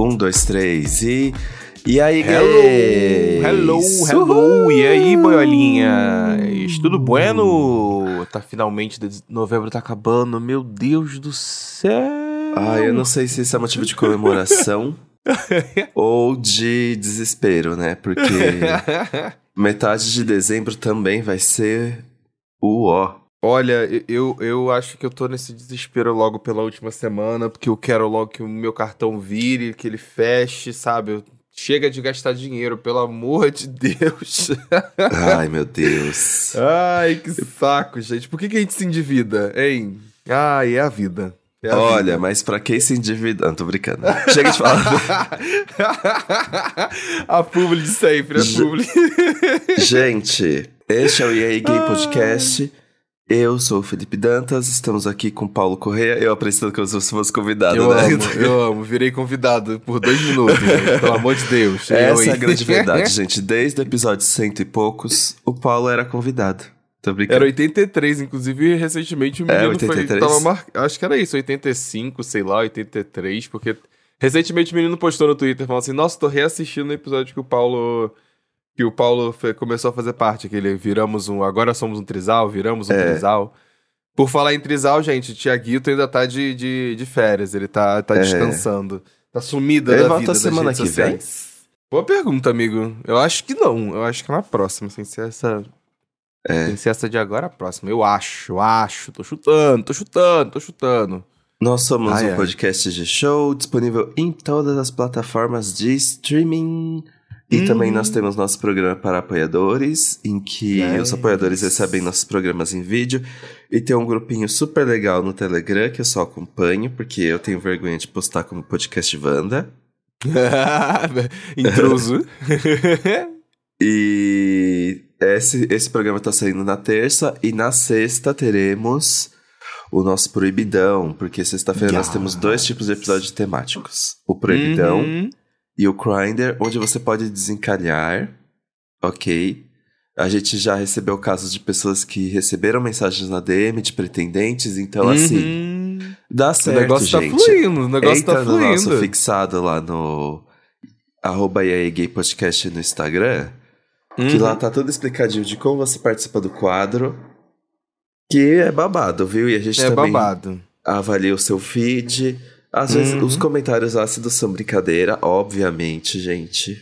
Um, dois, três e. E aí, Hello, hello, hello. Uhul! E aí, boiolinhas? Tudo bueno? Tá finalmente, novembro tá acabando. Meu Deus do céu. Ah, eu não sei se isso é motivo de comemoração ou de desespero, né? Porque metade de dezembro também vai ser o ó. Olha, eu, eu acho que eu tô nesse desespero logo pela última semana, porque eu quero logo que o meu cartão vire, que ele feche, sabe? Chega de gastar dinheiro, pelo amor de Deus. Ai, meu Deus. Ai, que saco, gente. Por que, que a gente se endivida, hein? Ai, é a vida. É Olha, vida. mas pra quem se endivida. Não, tô brincando. Chega de falar. a publi de sempre, a publi. Gente, este é o EA Gay Podcast. Eu sou o Felipe Dantas, estamos aqui com Paulo Correia. Eu apresentando como se você fosse convidado, Eu né? amo, eu amo. Virei convidado por dois minutos, gente, pelo amor de Deus. Eu, Essa é a grande verdade, gente. Desde o episódio cento e poucos, o Paulo era convidado. Tô brincando. Era 83, inclusive, recentemente o É, menino 83? foi. Tava mar... Acho que era isso, 85, sei lá, 83, porque recentemente o menino postou no Twitter falando assim: Nossa, tô reassistindo o episódio que o Paulo. Que o Paulo fe- começou a fazer parte, que ele viramos um. Agora somos um trisal, viramos um É. trisal. Por falar em trisal, gente, Tiaguito ainda tá de, de, de férias, ele tá, tá É. descansando. Tá sumida Ele da volta vida das semana que vem? Boa pergunta, amigo. Eu acho que não. Eu acho que é na próxima, sem ser essa. É. Sem ser essa de agora, a próxima. Eu acho, eu acho. Tô chutando, tô chutando, tô chutando. Nós somos Ai, um ai. podcast de show disponível em todas as plataformas de streaming. E Hum. também nós temos nosso programa para apoiadores, em que Yes. os apoiadores recebem nossos programas em vídeo. E tem um grupinho super legal no Telegram que eu só acompanho, porque eu tenho vergonha de postar como podcast Wanda. Intruso. E esse, esse programa tá saindo na terça e na sexta teremos o nosso Proibidão, porque sexta-feira nós Yes. temos dois tipos de episódios temáticos. O Proibidão Uhum. E o Grindr, onde você pode desencalhar, ok? A gente já recebeu casos de pessoas que receberam mensagens na DM de pretendentes, então assim, Uhum. dá O certo, negócio gente. tá fluindo, o negócio tá no nosso fluindo. fixado lá no arroba Gay Podcast no Instagram, que Uhum. lá tá tudo explicadinho de como você participa do quadro, que é babado, viu? E a gente É também babado. avalia o seu feed. Às vezes Uhum. os comentários ácidos são brincadeira, obviamente, gente.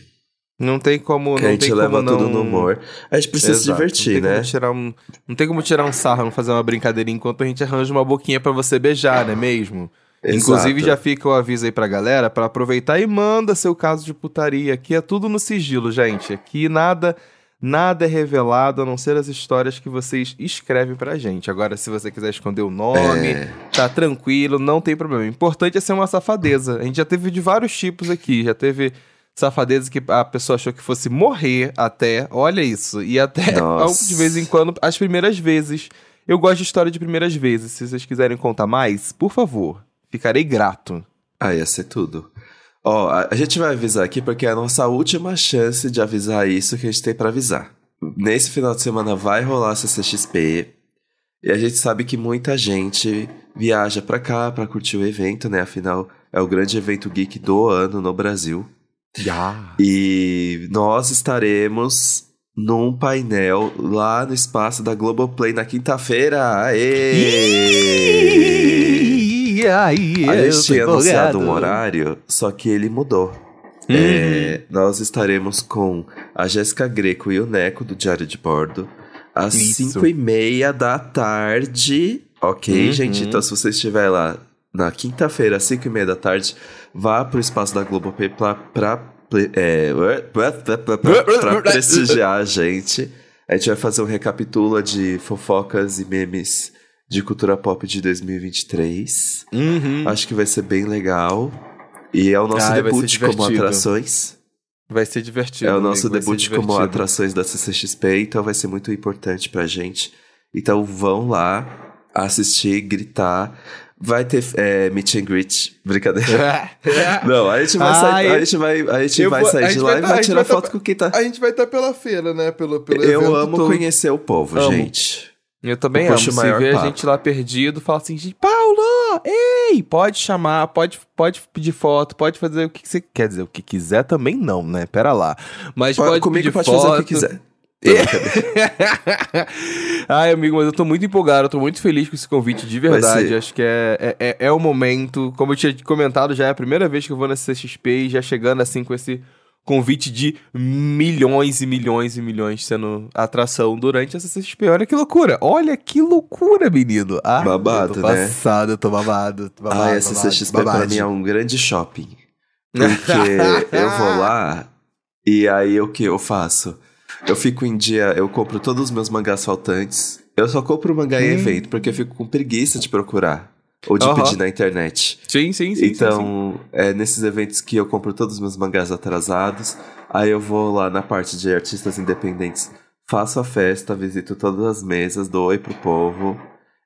Não tem como. Que não a gente tem leva como não... tudo no humor. A gente precisa se Exato, divertir, não né? Tirar um, não tem como tirar um sarro, não fazer uma brincadeirinha enquanto a gente arranja uma boquinha pra você beijar, não é mesmo? Inclusive, já Exato. fica o aviso aí pra galera pra aproveitar e manda seu caso de putaria. Aqui é tudo no sigilo, gente. Aqui nada nada é revelado a não ser as histórias que vocês escrevem pra gente. Agora, se você quiser esconder o nome, É, tá tranquilo, não tem problema. O importante é ser uma safadeza. A gente já teve de vários tipos aqui. Já teve safadeza que a pessoa achou que fosse morrer até. Olha isso. E até Nossa. de vez em quando, as primeiras vezes. Eu gosto de história de primeiras vezes. Se vocês quiserem contar mais, por favor. Ficarei grato. ah, ia ser tudo. Ó, a, a gente vai avisar aqui porque é a nossa última chance de avisar isso que a gente tem pra avisar. Nesse final de semana vai rolar a CCXP. E a gente sabe que muita gente viaja pra cá pra curtir o evento, né? Afinal, é o grande evento geek do ano no Brasil. Já. E nós estaremos num painel lá no espaço da Globoplay na quinta-feira. Aê! E aí, A eu gente tô tinha anunciado um horário, só que ele mudou. Uhum. É, nós estaremos com a Jéssica Greco e o Neco do Diário de Bordo às Isso. 5 e meia da tarde. Ok, Uhum. gente? Então, se você estiver lá na quinta-feira, às 5 e meia da tarde, vá pro espaço da Globoplay pra, pra, é, pra prestigiar a gente. A gente vai fazer um recapitula de fofocas e memes de cultura pop de 2023. Uhum. Acho que vai ser bem legal. E é o nosso Ai, vai debut como atrações. Vai ser divertido. é o nosso amigo, vai debut como atrações da CCXP, então vai ser muito importante pra gente. Então vão lá assistir, gritar. Vai ter é, meet and greet. Brincadeira. Não, a gente vai sair, Ai, a gente vai, a gente vai vou- sair de gente lá vai e tá- vai tirar vai tá- foto com quem tá. A gente vai estar pela feira, né? Pelo, pelo Eu amo todo. conhecer o povo, Amo. gente. Eu também Eu amo. Se ver a gente lá perdido, fala assim, gente, Paulo, ei, pode chamar, pode, pode pedir foto, pode fazer o que você quer dizer, o que quiser também não, né? Pera lá. Mas pode, pode comigo pedir pode foto. fazer o que quiser. Ai, amigo, mas eu tô muito empolgado, eu tô muito feliz com esse convite, de verdade. Acho que é, é, é, é o momento. Como eu tinha comentado, já é a primeira vez que eu vou na CXP e já chegando assim com esse convite de milhões e milhões e milhões sendo atração durante essa CXP. Olha que loucura! Olha que loucura, menino! Ah, babado, eu tô né? passado, eu tô babado. tô babado ah, essa babado, CXP babado. pra mim é um grande shopping. Porque eu vou lá e aí o que eu faço? Eu fico em dia, eu compro todos os meus mangás faltantes. Eu só compro mangá em Hum. evento, porque eu fico com preguiça de procurar. Ou de Aham. pedir na internet. Sim, sim, sim. sim, sim. então, é nesses eventos que eu compro todos os meus mangás atrasados. Aí eu vou lá na parte de artistas independentes, faço a festa, visito todas as mesas, dou oi pro povo.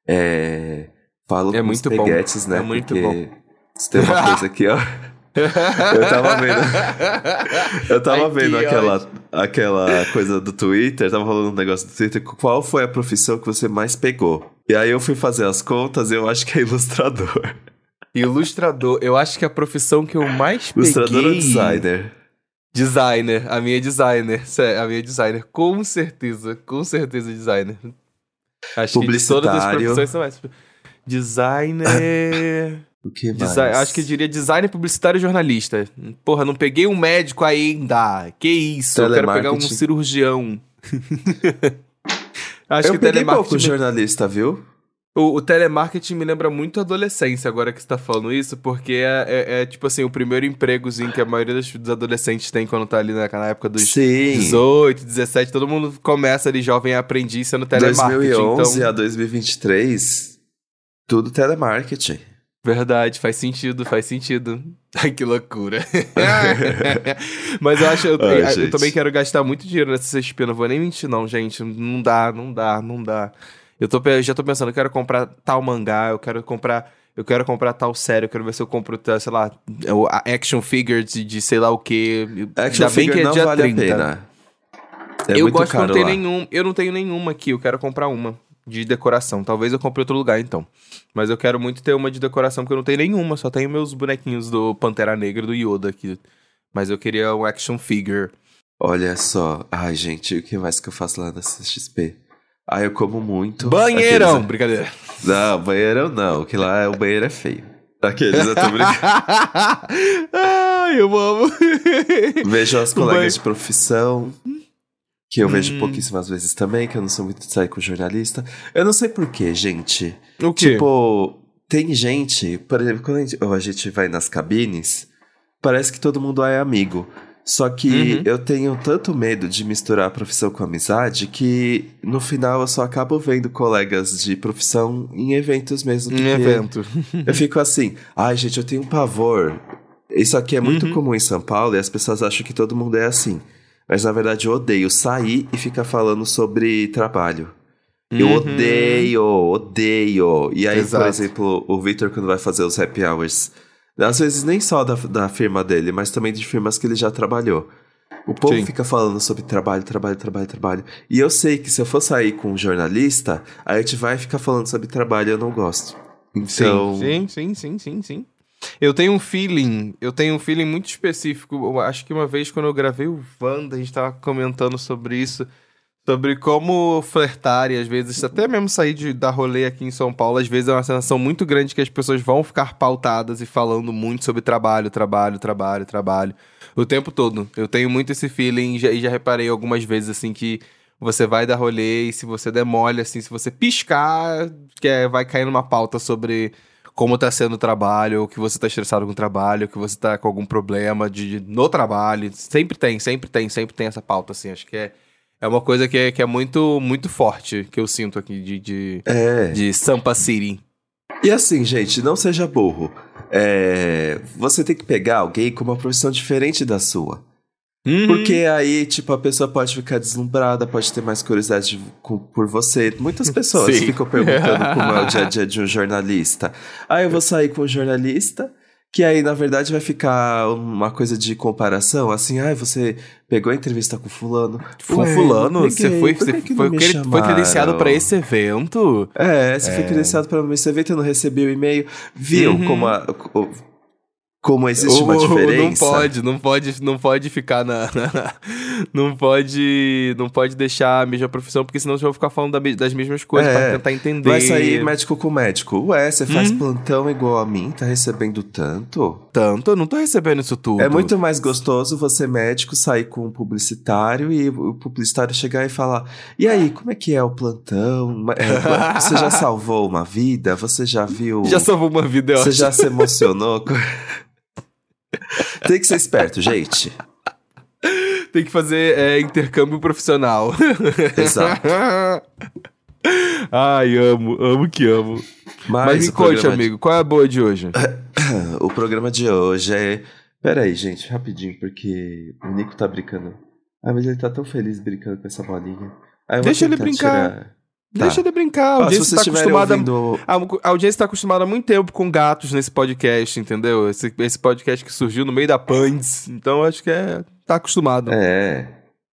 É, falo É com muito os bom. peguetes, né? É muito porque bom. Se tem uma coisa aqui, ó. Eu tava vendo. Eu tava Ai, vendo ódio. aquela, aquela coisa do Twitter, tava falando um negócio do Twitter. Qual foi a profissão que você mais pegou? E aí eu fui fazer as contas e eu acho que é ilustrador. Ilustrador, eu acho que a profissão que eu mais peguei... Ilustrador ou designer? Designer, a minha é designer, a minha é designer, com certeza, com certeza designer. Acho que todas as profissões são. Designer... O que mais? Desi- acho que eu diria designer publicitário e jornalista. Porra, não peguei um médico ainda. Que isso? Eu quero pegar um cirurgião. acho eu que peguei pouco telemarketing. jornalista, viu? O, o telemarketing me lembra muito a adolescência, agora que você tá falando isso, porque é, é- é, tipo assim, o primeiro empregozinho que a maioria dos, dos adolescentes tem quando tá ali na, na época dos Sim. 18, 17, todo mundo começa ali jovem aprendiz sendo telemarketing. 2011 então, a 2023, tudo telemarketing. Verdade, faz sentido, faz sentido. Ai, que loucura. Mas eu acho, eu, Ai, eu gente. também quero gastar muito dinheiro nessa CXP, não vou nem mentir não, gente, não dá, não dá, não dá. Eu tô, já tô pensando, eu quero comprar tal mangá, eu quero comprar, eu quero comprar tal série, eu quero ver se eu compro, tá, sei lá, action figure de, de sei lá o que. Action figure é não vale 30. a pena. É eu gosto não ter lá. nenhum, eu não tenho nenhuma aqui, eu quero comprar uma de decoração. Talvez eu compre outro lugar então. Mas eu quero muito ter uma de decoração porque eu não tenho nenhuma, só tenho meus bonequinhos do Pantera Negra do Yoda aqui. Mas eu queria um action figure. Olha só. Ai, gente, o que mais que eu faço lá na CXP? Ah, eu como muito. Banheirão! Aqueles- Brincadeira. Não, banheirão não, que lá é- o banheiro é feio. Aqueles, eu tô brincando. Ai, eu amo. Vejo as colegas banho- de profissão, que eu vejo Hum. pouquíssimas vezes também, que eu não sou muito de sair com jornalista. Eu não sei porquê, gente. O quê? Tipo, tem gente, por exemplo, quando a gente, a gente vai nas cabines, parece que todo mundo é amigo. Só que Uhum. eu tenho tanto medo de misturar a profissão com a amizade que no final eu só acabo vendo colegas de profissão em eventos mesmo. Porque evento. Eu fico assim, ai gente, eu tenho um pavor. Isso aqui é muito Uhum. comum em São Paulo e as pessoas acham que todo mundo é assim. Mas na verdade eu odeio sair e ficar falando sobre trabalho. Eu Uhum. odeio, odeio. E aí, por Exato. exemplo, o Victor, quando vai fazer os happy hours, às vezes nem só da, da firma dele, mas também de firmas que ele já trabalhou. O povo Sim. fica falando sobre trabalho, trabalho, trabalho, trabalho. E eu sei que se eu for sair com um jornalista, a gente vai ficar falando sobre trabalho e eu não gosto. Então, Sim, sim, sim, sim, sim. Eu tenho um feeling, eu tenho um feeling muito específico. Eu acho que uma vez quando eu gravei o Wanda, a gente tava comentando sobre isso, sobre como flertar e às vezes até mesmo sair de, da rolê aqui em São Paulo, às vezes é uma sensação muito grande que as pessoas vão ficar pautadas e falando muito sobre trabalho, trabalho, trabalho, trabalho, o tempo todo. Eu tenho muito esse feeling e já, e já reparei algumas vezes assim que você vai dar rolê e se você demole, assim, se você piscar, que é, vai cair numa pauta sobre como tá sendo o trabalho, ou que você tá estressado com o trabalho, que você tá com algum problema de, de- no trabalho. Sempre tem, sempre tem, sempre tem essa pauta, assim. Acho que é, é uma coisa que é, que é muito, muito forte que eu sinto aqui de, de, é. de Sampa City. E assim, gente, não seja burro. É, Você tem que pegar alguém com uma profissão diferente da sua. Uhum. Porque aí, tipo, a pessoa pode ficar deslumbrada, pode ter mais curiosidade de- com- por você. Muitas pessoas Sim. ficam perguntando como é o dia a dia de um jornalista. Aí eu vou sair com um jornalista Que aí, na verdade, vai ficar uma coisa de comparação, assim, ai, você pegou a entrevista com fulano. Com fulano, peguei, você foi, você que foi, que foi credenciado pra esse evento? É, você foi credenciado para esse evento e não recebeu o e-mail. Viu Uhum. como, a- o- como existe uma diferença? Não pode, não pode, não pode ficar na, não pode, não pode deixar a mesma profissão porque senão você vai ficar falando da das mesmas coisas É, pra tentar entender. Vai sair médico com médico. Ué, você faz Hum. plantão igual a mim, tá recebendo tanto? tanto, eu não tô recebendo isso tudo. É muito mais gostoso você, médico, sair com um publicitário e o publicitário chegar e falar: E aí, como é que é o plantão? É, você já salvou uma vida? Você já viu. Já salvou uma vida, é Você ótimo. já se emocionou? com- Tem que ser esperto, gente. Tem que fazer é, intercâmbio profissional. Exato. Ai, amo, amo que amo. Mas, Mas, me conte, amigo, qual é a boa de hoje? de- o programa de hoje é. Pera aí, gente, rapidinho, porque o Nico tá brincando. Ah, mas ele tá tão feliz brincando com essa bolinha. Ah, Deixa ele brincar. tirar- Tá. Deixa ele brincar, a audiência tá estiverem acostumada... ouvindo. A audiência está acostumada há muito tempo com gatos nesse podcast, entendeu? Esse, esse podcast que surgiu no meio da Pans. Então acho que é. Tá acostumado. É.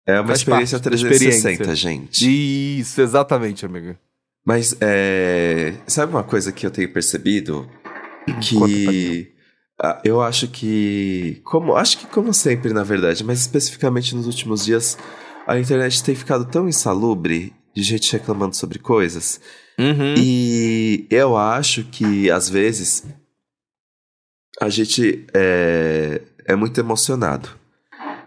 É uma Faz experiência parte da 360, experiência. gente. Isso, exatamente, amigo. Mas é. Sabe uma coisa que eu tenho percebido? Pra Que. Eu acho que. Como, acho que como sempre, na verdade, mas especificamente nos últimos dias, a internet tem ficado tão insalubre de gente reclamando sobre coisas. Uhum. E eu acho que, às vezes, a gente é, é muito emocionado.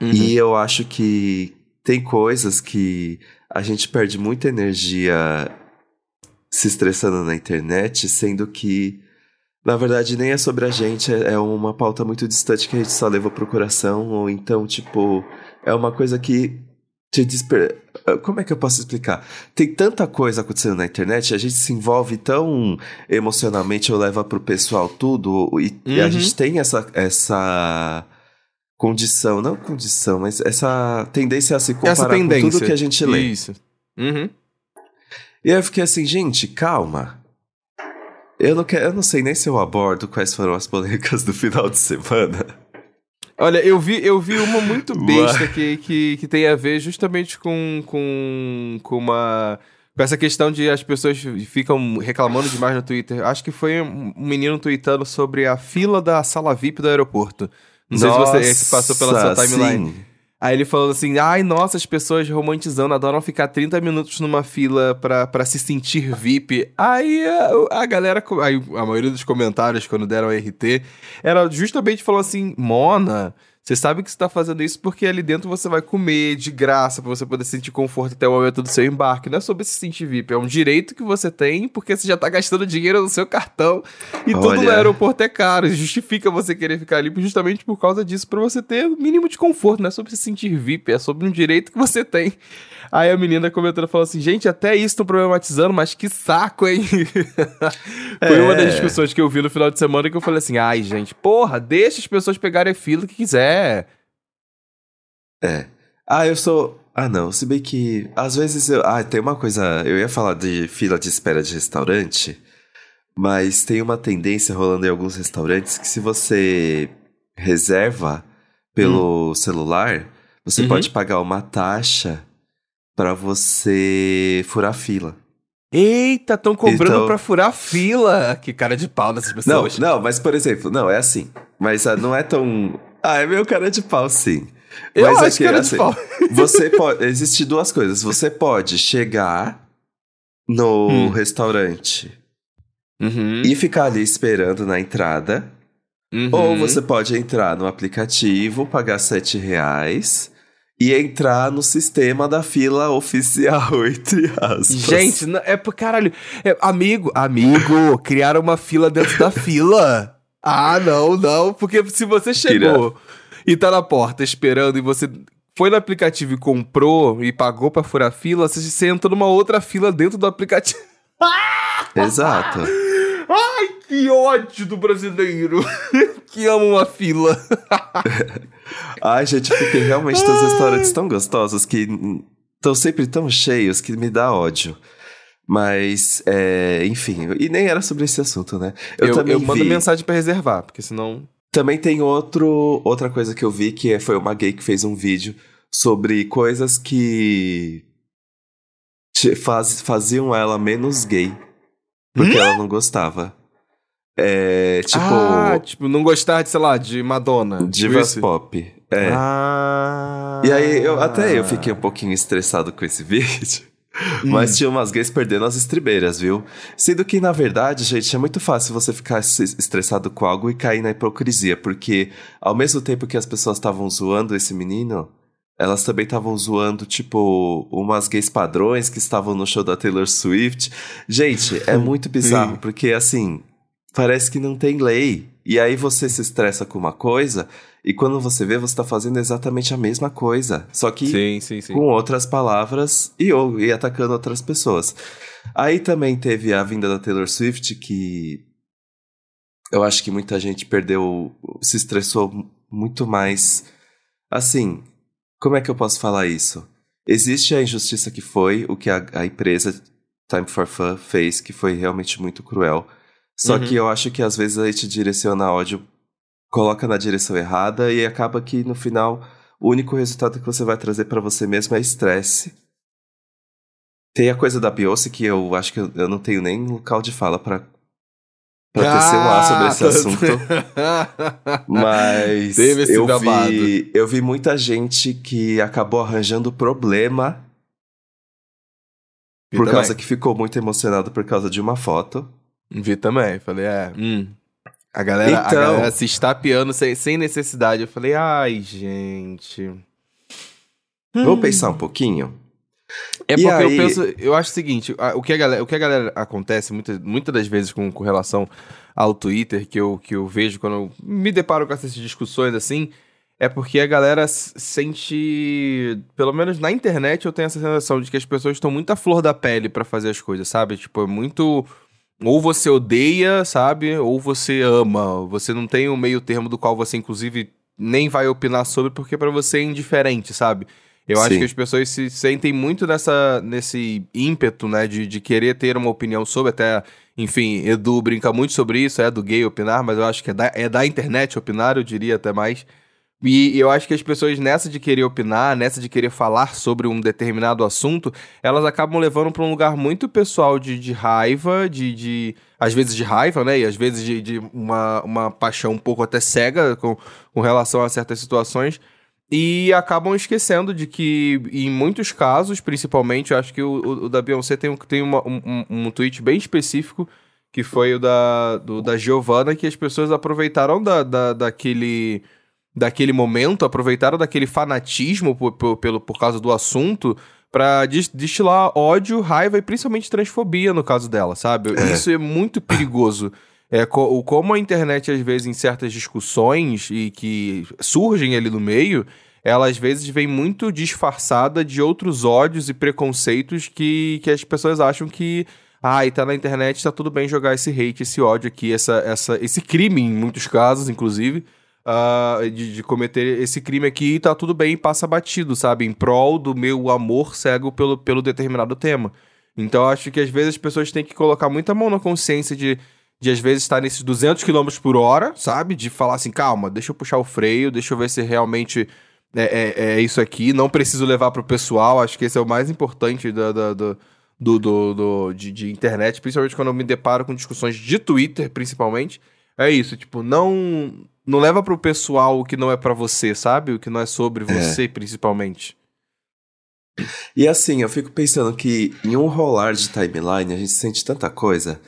Uhum. E eu acho que tem coisas que a gente perde muita energia se estressando na internet, sendo que, na verdade, nem é sobre a gente, é é uma pauta muito distante que a gente só leva pro coração, ou então, tipo, é uma coisa que te desper... Como é que eu posso explicar? Tem tanta coisa acontecendo na internet, a gente se envolve tão emocionalmente, ou leva pro pessoal tudo, e, e a Uhum. gente tem essa, essa condição, não condição, mas essa tendência a se comparar com tudo que a gente lê. Isso. Uhum. E aí eu fiquei assim, gente, calma. Eu não, quero, eu não sei nem se eu abordo quais foram as polêmicas do final de semana. Olha, eu vi, eu vi uma muito besta que, que, que tem a ver justamente com, com, com uma. Com essa questão de as pessoas ficam reclamando demais no Twitter. Acho que foi um menino tweetando sobre a fila da sala VIP do aeroporto. Não sei se você passou pela sua Nossa, timeline. sim. Aí ele falando assim: ai, nossa, as pessoas romantizando, adoram ficar 30 minutos numa fila pra, se sentir VIP. Aí a, a galera, aí a maioria dos comentários, quando deram RT, era justamente falando assim: Mona, você sabe que você tá fazendo isso porque ali dentro você vai comer de graça pra você poder sentir conforto até o momento do seu embarque. Não é sobre se sentir VIP, é um direito que você tem porque você já tá gastando dinheiro no seu cartão e tudo no Olha. aeroporto é caro. Justifica você querer ficar ali justamente por causa disso, pra você ter o mínimo de conforto. Não é sobre se sentir VIP, é sobre um direito que você tem. Aí a menina comentando falou assim: gente, até isso estão problematizando, mas que saco, hein? Foi uma das É. discussões que eu vi no final de semana que eu falei assim: ai, gente, porra, deixa as pessoas pegarem a fila que quiser. É. Ah, eu sou. Ah, não. Se bem que. Às vezes eu. Ah, tem uma coisa. Eu ia falar de fila de espera de restaurante. Mas tem uma tendência rolando em alguns restaurantes que se você reserva pelo celular, você Uhum. pode pagar uma taxa pra você furar fila. Eita, estão cobrando Então- pra furar fila. Que cara de pau dessas Não, pessoas. não, mas por exemplo, não, é assim. Mas ah, não é tão. Ah, é meio cara de pau, sim. Eu mas acho que era de assim, pau. Você pode. Existem duas coisas. Você pode chegar no Hum. restaurante Uhum, e ficar ali esperando na entrada. uhum. Ou você pode entrar no aplicativo, pagar sete reais e entrar no sistema da fila oficial, entre aspas. Gente, é por caralho. É, amigo, amigo, criaram uma fila dentro da fila. Ah, não, não. Porque se você chegou e tá na porta esperando e você foi no aplicativo e comprou e pagou pra furar fila, você, você entra numa outra fila dentro do aplicativo. Exato. Ai, que ódio do brasileiro que ama uma fila. Ai, gente, porque realmente tem uns restaurantes tão gostosos que estão sempre tão cheios que me dá ódio. Mas, é, enfim, e nem era sobre esse assunto, né? Eu, também eu mando vi... mensagem pra reservar, porque senão. Também tem outro, outra coisa que eu vi que é, foi uma gay que fez um vídeo sobre coisas que faz, faziam ela menos gay. Porque hum? ela não gostava. É, tipo. Ah, tipo, não gostar de, sei lá, de Madonna. Divas tipo pop. É. Ah. E aí, eu, até eu fiquei um pouquinho estressado com esse vídeo. Hum. Mas tinha umas gays perdendo as estribeiras, viu? Sendo que, na verdade, gente, é muito fácil você ficar estressado com algo e cair na hipocrisia, porque ao mesmo tempo que as pessoas estavam zoando esse menino, elas também estavam zoando, tipo, umas gays padrões que estavam no show da Taylor Swift. Gente, é muito bizarro, porque assim, parece que não tem lei. E aí você se estressa com uma coisa e quando você vê, você está fazendo exatamente a mesma coisa. Só que sim, sim, sim. com outras palavras e, ou, e atacando outras pessoas. Aí também teve a vinda da Taylor Swift, que eu acho que muita gente perdeu, se estressou muito mais. Assim, como é que eu posso falar isso? Existe a injustiça que foi o que a, a empresa Time for Fun fez, que foi realmente muito cruel. Só uhum. que eu acho que às vezes a gente direciona ódio coloca na direção errada e acaba que no final o único resultado que você vai trazer para você mesmo é estresse. Tem a coisa da Beyoncé que eu acho que eu, eu não tenho nem local de fala para pra ah, tecer um ar sobre esse assunto. Mas eu vi, eu vi muita gente que acabou arranjando problema vi por também. causa que ficou muito emocionado por causa de uma foto. Vi também, falei, é. Hum. A galera, então, a galera se estapeando sem, sem necessidade. Eu falei, ai, gente. Vou hum. pensar um pouquinho. É porque aí... eu penso, eu acho o seguinte, o que a galera, o que a galera acontece muitas muita das vezes com, com relação ao Twitter, que eu, que eu vejo quando eu me deparo com essas discussões assim, é porque a galera sente, pelo menos na internet eu tenho essa sensação de que as pessoas estão muito à flor da pele para fazer as coisas, sabe? Tipo, é muito ou você odeia, sabe? Ou você ama. Você não tem um meio termo do qual você, inclusive, nem vai opinar sobre, porque para você é indiferente, sabe? Eu Sim. acho que as pessoas se sentem muito nessa, nesse ímpeto, né, de, de querer ter uma opinião sobre, até, enfim, Edu brinca muito sobre isso, é do gay opinar, mas eu acho que é da, é da internet opinar, eu diria até mais. E eu acho que as pessoas nessa de querer opinar, nessa de querer falar sobre um determinado assunto, elas acabam levando para um lugar muito pessoal de, de raiva, de, de. às vezes de raiva, né? E às vezes de, de uma, uma paixão um pouco até cega com, com relação a certas situações. E acabam esquecendo de que, em muitos casos, principalmente, eu acho que o, o da Beyoncé tem, tem uma, um, um tweet bem específico, que foi o da, do, da Giovanna, que as pessoas aproveitaram da, da, daquele daquele momento, aproveitaram daquele fanatismo por, por, pelo, por causa do assunto para destilar ódio, raiva e principalmente transfobia no caso dela, sabe? É. Isso é muito perigoso. É, co como a internet, às vezes, em certas discussões e que surgem ali no meio, ela às vezes vem muito disfarçada de outros ódios e preconceitos que, que as pessoas acham que. Ah, e tá na internet, tá tudo bem jogar esse hate, esse ódio aqui, essa, essa, esse crime, em muitos casos, inclusive, uh, de, de, cometer esse crime aqui e tá tudo bem, passa batido, sabe? Em prol do meu amor cego pelo, pelo determinado tema. Então acho que às vezes as pessoas têm que colocar muita mão na consciência de, de às vezes estar nesses 200 km por hora, sabe? De falar assim, calma, deixa eu puxar o freio, deixa eu ver se realmente é, é, é isso aqui, não preciso levar pro pessoal, acho que esse é o mais importante da, do, do, do, de, de internet, principalmente quando eu me deparo com discussões de Twitter, principalmente. É isso, tipo, não não leva pro pessoal o que não é para você, sabe? O que não é sobre é. você, é. principalmente. E assim, eu fico pensando que em um rolar de timeline a gente sente tanta coisa.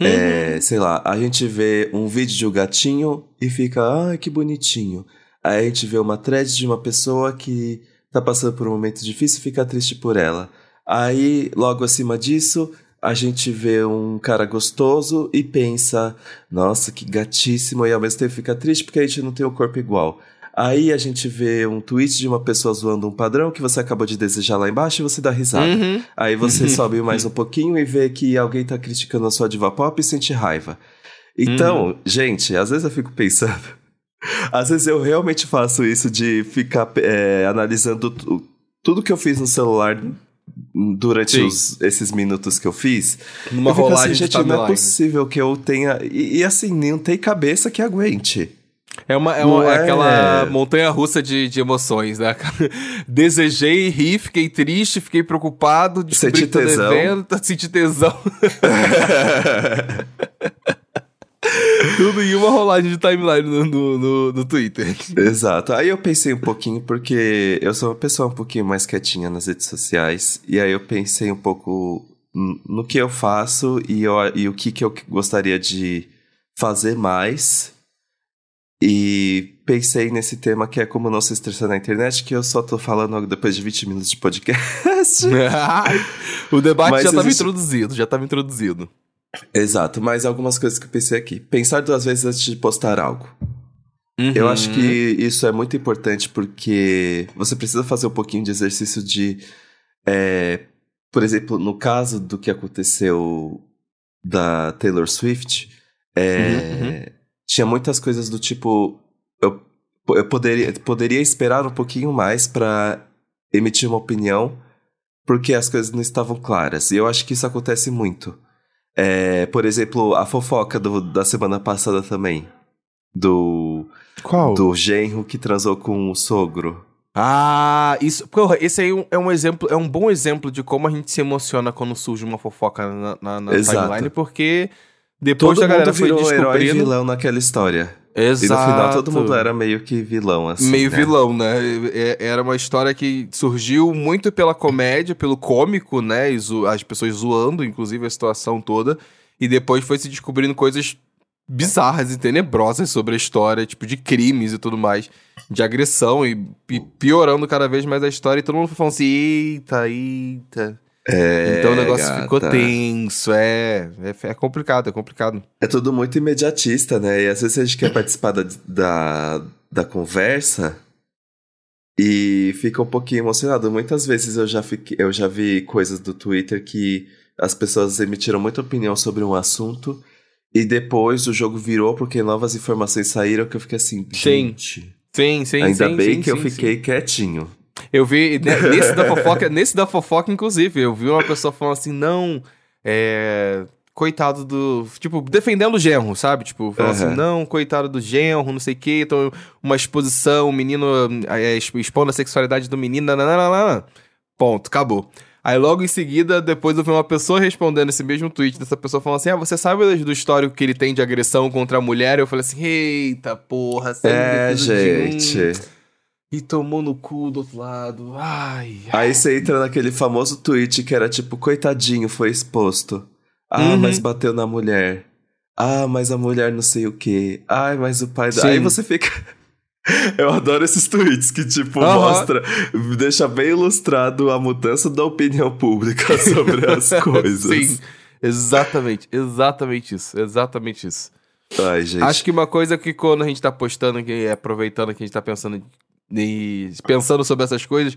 É, uhum. É, sei lá, a gente vê um vídeo de um gatinho e fica, ah, que bonitinho. Aí a gente vê uma thread de uma pessoa que tá passando por um momento difícil e fica triste por ela. Aí, logo acima disso, a gente vê um cara gostoso e pensa, nossa, que gatíssimo, e ao mesmo tempo fica triste porque a gente não tem o corpo igual. Aí a gente vê um tweet de uma pessoa zoando um padrão que você acabou de desejar lá embaixo e você dá risada. Uhum. Aí você sobe mais um pouquinho e vê que alguém tá criticando a sua diva pop e sente raiva. Então, uhum. gente, às vezes eu fico pensando. Às vezes eu realmente faço isso de ficar é, analisando tudo que eu fiz no celular durante os, esses minutos que eu fiz. Numa eu rolagem assim, gente, não é possível que eu tenha... E, e, assim, não tem cabeça que aguente. É, uma, é, uma, é aquela montanha russa de, de emoções, né? Desejei, ri, fiquei triste, fiquei preocupado, descobri senti tesão. devendo, senti tesão. Tudo em uma rolagem de timeline no, no, no, no, Twitter. Exato. Aí eu pensei um pouquinho, porque eu sou uma pessoa um pouquinho mais quietinha nas redes sociais, e aí eu pensei um pouco no que eu faço e, eu, e o que, que eu gostaria de fazer mais. E pensei nesse tema que é como não se estressar na internet, que eu só tô falando depois de 20 minutos de podcast. o debate Mas já estava existe... introduzido, já estava introduzido. Exato, mas algumas coisas que eu pensei aqui. Pensar duas vezes antes de postar algo. Uhum. Eu acho que isso é muito importante porque você precisa fazer um pouquinho de exercício de. É, por exemplo, no caso do que aconteceu da Taylor Swift, é, uhum, uhum. tinha muitas coisas do tipo. Eu, eu poderia, poderia esperar um pouquinho mais para emitir uma opinião porque as coisas não estavam claras. E eu acho que isso acontece muito. É, por exemplo, a fofoca do, da semana passada também. Do. Qual? Do genro que transou com o sogro. Ah, isso. Porra, esse aí é um exemplo, é um bom exemplo de como a gente se emociona quando surge uma fofoca na, na, na timeline, porque depois Todo a galera virou foi descobrindo... herói e vilão naquela história. Exato. E no final todo mundo era meio que vilão, assim. Meio né? vilão, né? Era uma história que surgiu muito pela comédia, pelo cômico, né? As pessoas zoando, inclusive, a situação toda. E depois foi se descobrindo coisas bizarras e tenebrosas sobre a história, tipo, de crimes e tudo mais, de agressão, e, e piorando cada vez mais a história. E todo mundo foi falando assim: eita, eita. É, então o negócio gata. ficou tenso, é, é, é. complicado, é complicado. É tudo muito imediatista, né? E às vezes a gente quer participar da, da, da conversa e fica um pouquinho emocionado. Muitas vezes eu já, fiquei, eu já vi coisas do Twitter que as pessoas emitiram muita opinião sobre um assunto e depois o jogo virou porque novas informações saíram que eu fiquei assim, gente. Sim, sim, Ainda sim, bem sim, que sim, eu fiquei quietinho. Eu vi, nesse da fofoca, nesse da fofoca, inclusive, eu vi uma pessoa falando assim, não, é. Coitado do. Tipo, defendendo o genro, sabe? Tipo, falando uhum. assim, não, coitado do genro, não sei o quê. Então, uma exposição, o menino é, expondo a sexualidade do menino, nananana. Ponto, acabou. Aí logo em seguida, depois eu vi uma pessoa respondendo esse mesmo tweet dessa pessoa falando assim: Ah, você sabe do histórico que ele tem de agressão contra a mulher? Eu falei assim: Eita porra, É, gente. De... E tomou no cu do outro lado. Ai, ai. Aí você entra naquele famoso tweet que era tipo, coitadinho, foi exposto. Ah, uhum. mas bateu na mulher. Ah, mas a mulher não sei o que. Ai, mas o pai. Sim. Aí você fica. Eu adoro esses tweets que, tipo, uhum. mostra, deixa bem ilustrado a mudança da opinião pública sobre as coisas. Sim, exatamente, exatamente isso, exatamente isso. Ai, gente. Acho que uma coisa que quando a gente tá postando, que aproveitando que a gente tá pensando e pensando sobre essas coisas,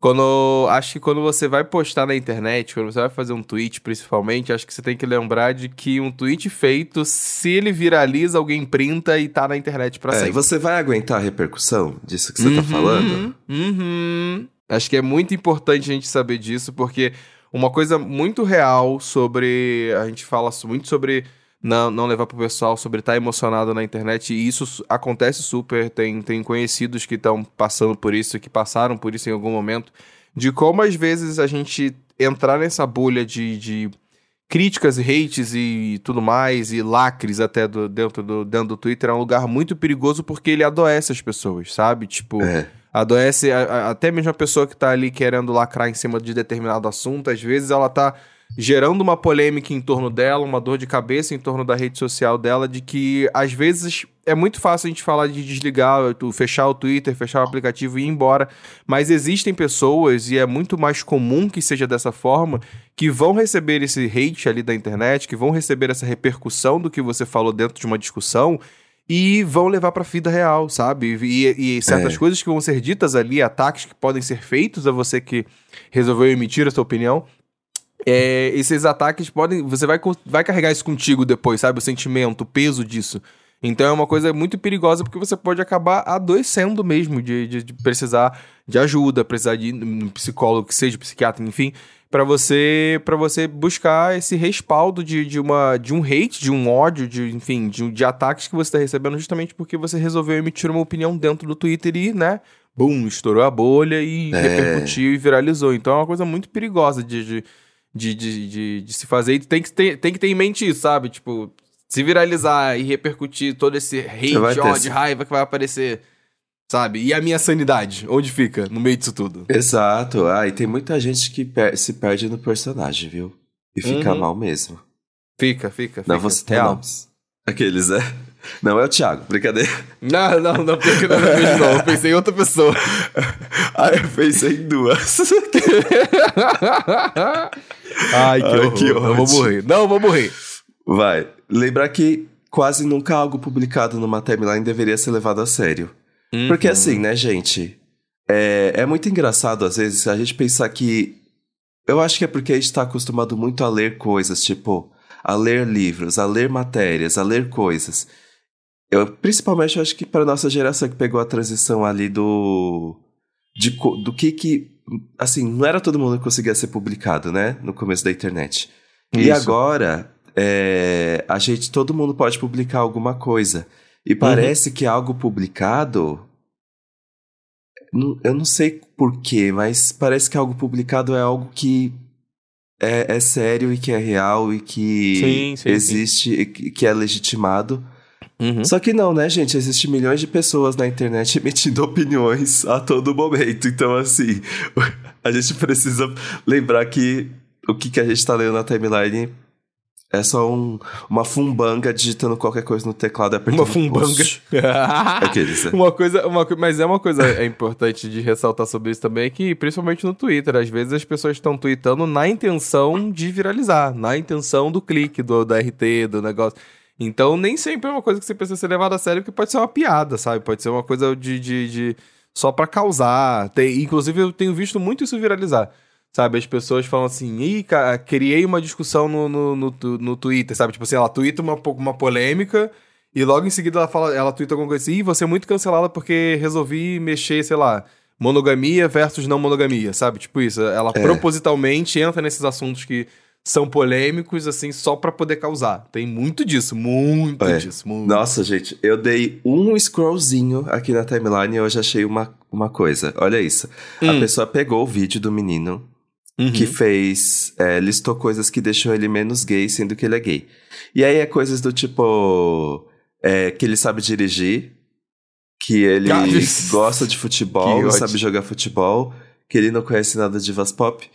quando acho que quando você vai postar na internet, quando você vai fazer um tweet, principalmente, acho que você tem que lembrar de que um tweet feito, se ele viraliza, alguém printa e tá na internet para é, sempre. Você vai aguentar a repercussão disso que você tá uhum, tá falando? Uhum. Acho que é muito importante a gente saber disso, porque uma coisa muito real sobre. A gente fala muito sobre não, não levar pro pessoal sobre estar tá emocionado na internet. E isso acontece super. Tem, tem conhecidos que estão passando por isso, que passaram por isso em algum momento. De como às vezes a gente entrar nessa bolha de, de críticas e hates e tudo mais, e lacres até do, dentro, do, dentro do Twitter, é um lugar muito perigoso porque ele adoece as pessoas, sabe? Tipo. É. Adoece a, a, até mesmo a pessoa que tá ali querendo lacrar em cima de determinado assunto, às vezes ela tá gerando uma polêmica em torno dela, uma dor de cabeça em torno da rede social dela, de que às vezes é muito fácil a gente falar de desligar, fechar o Twitter, fechar o aplicativo e ir embora, mas existem pessoas, e é muito mais comum que seja dessa forma, que vão receber esse hate ali da internet, que vão receber essa repercussão do que você falou dentro de uma discussão e vão levar para a vida real, sabe? E, e certas é. coisas que vão ser ditas ali, ataques que podem ser feitos a você que resolveu emitir a sua opinião, é, esses ataques podem. Você vai, vai carregar isso contigo depois, sabe? O sentimento, o peso disso. Então é uma coisa muito perigosa porque você pode acabar adoecendo mesmo de, de, de precisar de ajuda, precisar de um psicólogo que seja psiquiatra, enfim, para você para você buscar esse respaldo de, de, uma, de um hate, de um ódio, de, enfim, de, de ataques que você está recebendo justamente porque você resolveu emitir uma opinião dentro do Twitter e, né, bum, estourou a bolha e é. repercutiu e viralizou. Então é uma coisa muito perigosa de, de, de, de, de, de se fazer e tem que, ter, tem que ter em mente isso, sabe? Tipo, se viralizar e repercutir todo esse hate, ódio, raiva que vai aparecer Sabe? E a minha sanidade? Onde fica no meio disso tudo? Exato. Ah, e tem muita gente que per se perde no personagem, viu? E fica uhum. mal mesmo. Fica, fica, fica. Não, você Real. Aqueles, né? Não é o Thiago, brincadeira. Não, não, não, porque não, não, não. Eu pensei em outra pessoa. ah, eu pensei em duas. Ai, que, Ai, horror. que horror. Eu vou morrer. Não, eu vou morrer. Vai. Lembrar que quase nunca algo publicado numa timeline deveria ser levado a sério. Uhum. Porque assim, né, gente? É, é muito engraçado, às vezes, a gente pensar que. Eu acho que é porque a gente está acostumado muito a ler coisas, tipo, a ler livros, a ler matérias, a ler coisas. Eu, principalmente, eu acho que para nossa geração que pegou a transição ali do. De, do que que. Assim, não era todo mundo que conseguia ser publicado, né? No começo da internet. Isso. E agora, é, a gente, todo mundo pode publicar alguma coisa. E uhum. parece uhum. que algo publicado. Eu não sei porquê, mas parece que algo publicado é algo que é, é sério e que é real e que sim, sim, existe sim. e que é legitimado. Uhum. Só que não, né, gente? Existem milhões de pessoas na internet emitindo opiniões a todo momento. Então, assim, a gente precisa lembrar que o que, que a gente está lendo na timeline é só um, uma fumbanga digitando qualquer coisa no teclado apertando Uma fumbanga. Aqueles, é. Uma coisa, uma, mas é uma coisa é importante de ressaltar sobre isso também, é que principalmente no Twitter, às vezes as pessoas estão tweetando na intenção de viralizar, na intenção do clique, do, do RT, do negócio. Então nem sempre é uma coisa que você precisa ser levado a sério, que pode ser uma piada, sabe? Pode ser uma coisa de, de, de só para causar. Tem, inclusive eu tenho visto muito isso viralizar. Sabe, as pessoas falam assim, ih, cara, criei uma discussão no, no, no, no Twitter, sabe? Tipo assim, ela twitta uma, uma polêmica e logo em seguida ela fala, ela twitta alguma coisa assim, ih, você é muito cancelada porque resolvi mexer, sei lá, monogamia versus não monogamia, sabe? Tipo isso, ela é. propositalmente entra nesses assuntos que são polêmicos, assim, só para poder causar. Tem muito disso, muito é. disso. Muito. Nossa, gente, eu dei um scrollzinho aqui na timeline e eu já achei uma, uma coisa. Olha isso. Hum. A pessoa pegou o vídeo do menino Uhum. que fez. É, listou coisas que deixou ele menos gay, sendo que ele é gay. E aí é coisas do tipo. É, que ele sabe dirigir, que ele gosta de futebol, sabe jogar futebol, que ele não conhece nada de divas pop.